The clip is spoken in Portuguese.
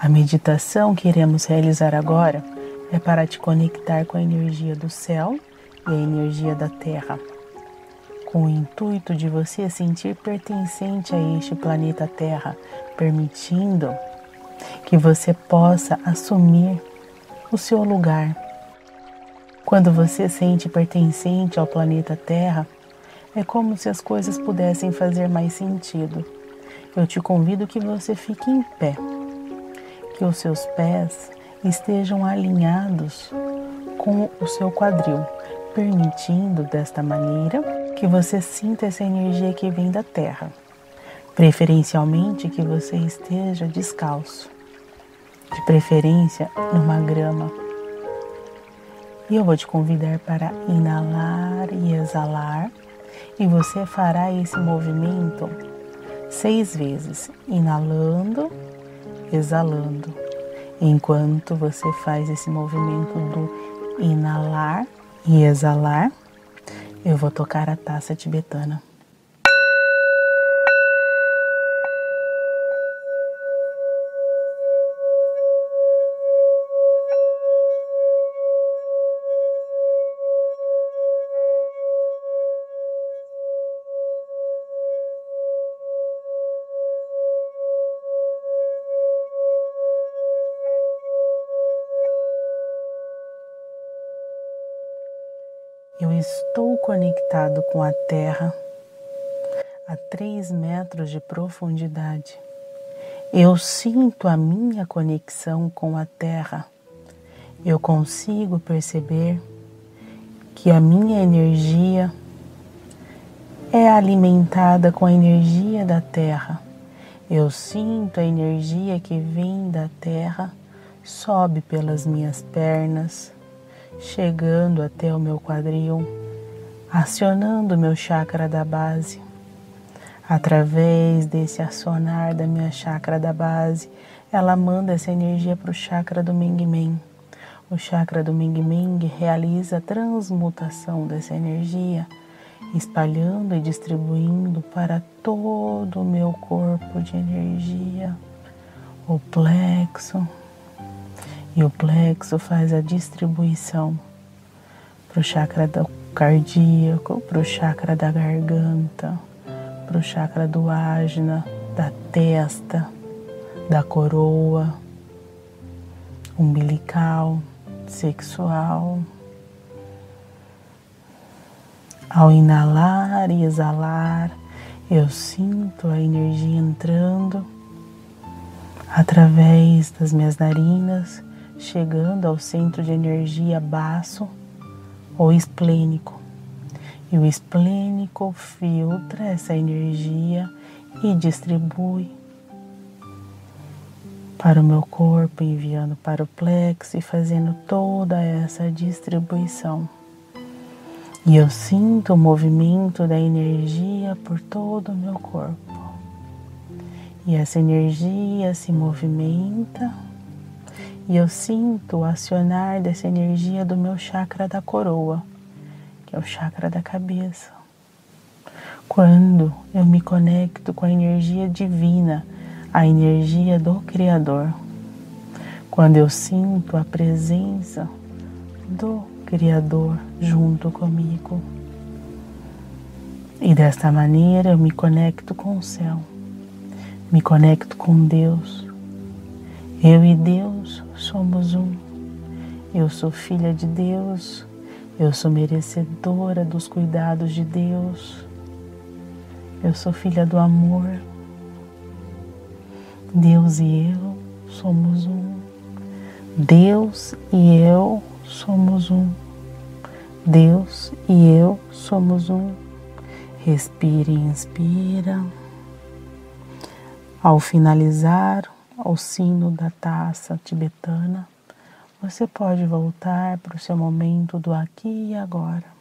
A meditação que iremos realizar agora é para te conectar com a energia do céu e a energia da terra, com o intuito de você sentir pertencente a este planeta Terra, permitindo que você possa assumir o seu lugar. Quando você sente pertencente ao planeta Terra, é como se as coisas pudessem fazer mais sentido. Eu te convido que você fique em pé, que os seus pés estejam alinhados com o seu quadril, permitindo desta maneira que você sinta essa energia que vem da terra. Preferencialmente que você esteja descalço, de preferência numa grama. E eu vou te convidar para inalar e exalar, e você fará esse movimento seis vezes, inalando, exalando Enquanto você faz esse movimento do inalar e exalar, eu vou tocar a taça tibetana. Estou conectado com a Terra a três metros de profundidade. Eu sinto a minha conexão com a Terra. Eu consigo perceber que a minha energia é alimentada com a energia da Terra. Eu sinto a energia que vem da Terra, sobe pelas minhas pernas, chegando até o meu quadril, acionando meu chakra da base. Através desse acionar da minha chakra da base, ela manda essa energia para o chakra do Ming Ming. O chakra do Ming Ming realiza a transmutação dessa energia, espalhando e distribuindo para todo o meu corpo de energia, o plexo, e o plexo faz a distribuição para o chakra do cardíaco, para o chakra da garganta, para o chakra do ágina, da testa, da coroa, umbilical, sexual. Ao inalar e exalar, eu sinto a energia entrando através das minhas narinas chegando ao centro de energia baço ou esplênico. E o esplênico filtra essa energia e distribui para o meu corpo, enviando para o plexo e fazendo toda essa distribuição. E eu sinto o movimento da energia por todo o meu corpo. E essa energia se movimenta e eu sinto o acionar dessa energia do meu chakra da coroa, que é o chakra da cabeça. Quando eu me conecto com a energia divina, a energia do Criador, quando eu sinto a presença do Criador junto comigo. E desta maneira eu me conecto com o céu, me conecto com Deus, eu e Deus somos um. Eu sou filha de Deus, eu sou merecedora dos cuidados de Deus, eu sou filha do amor. Deus e eu somos um. Deus e eu somos um. Deus e eu somos um. Respire e inspira. Ao finalizar, ao sino da taça tibetana, você pode voltar para o seu momento do aqui e agora.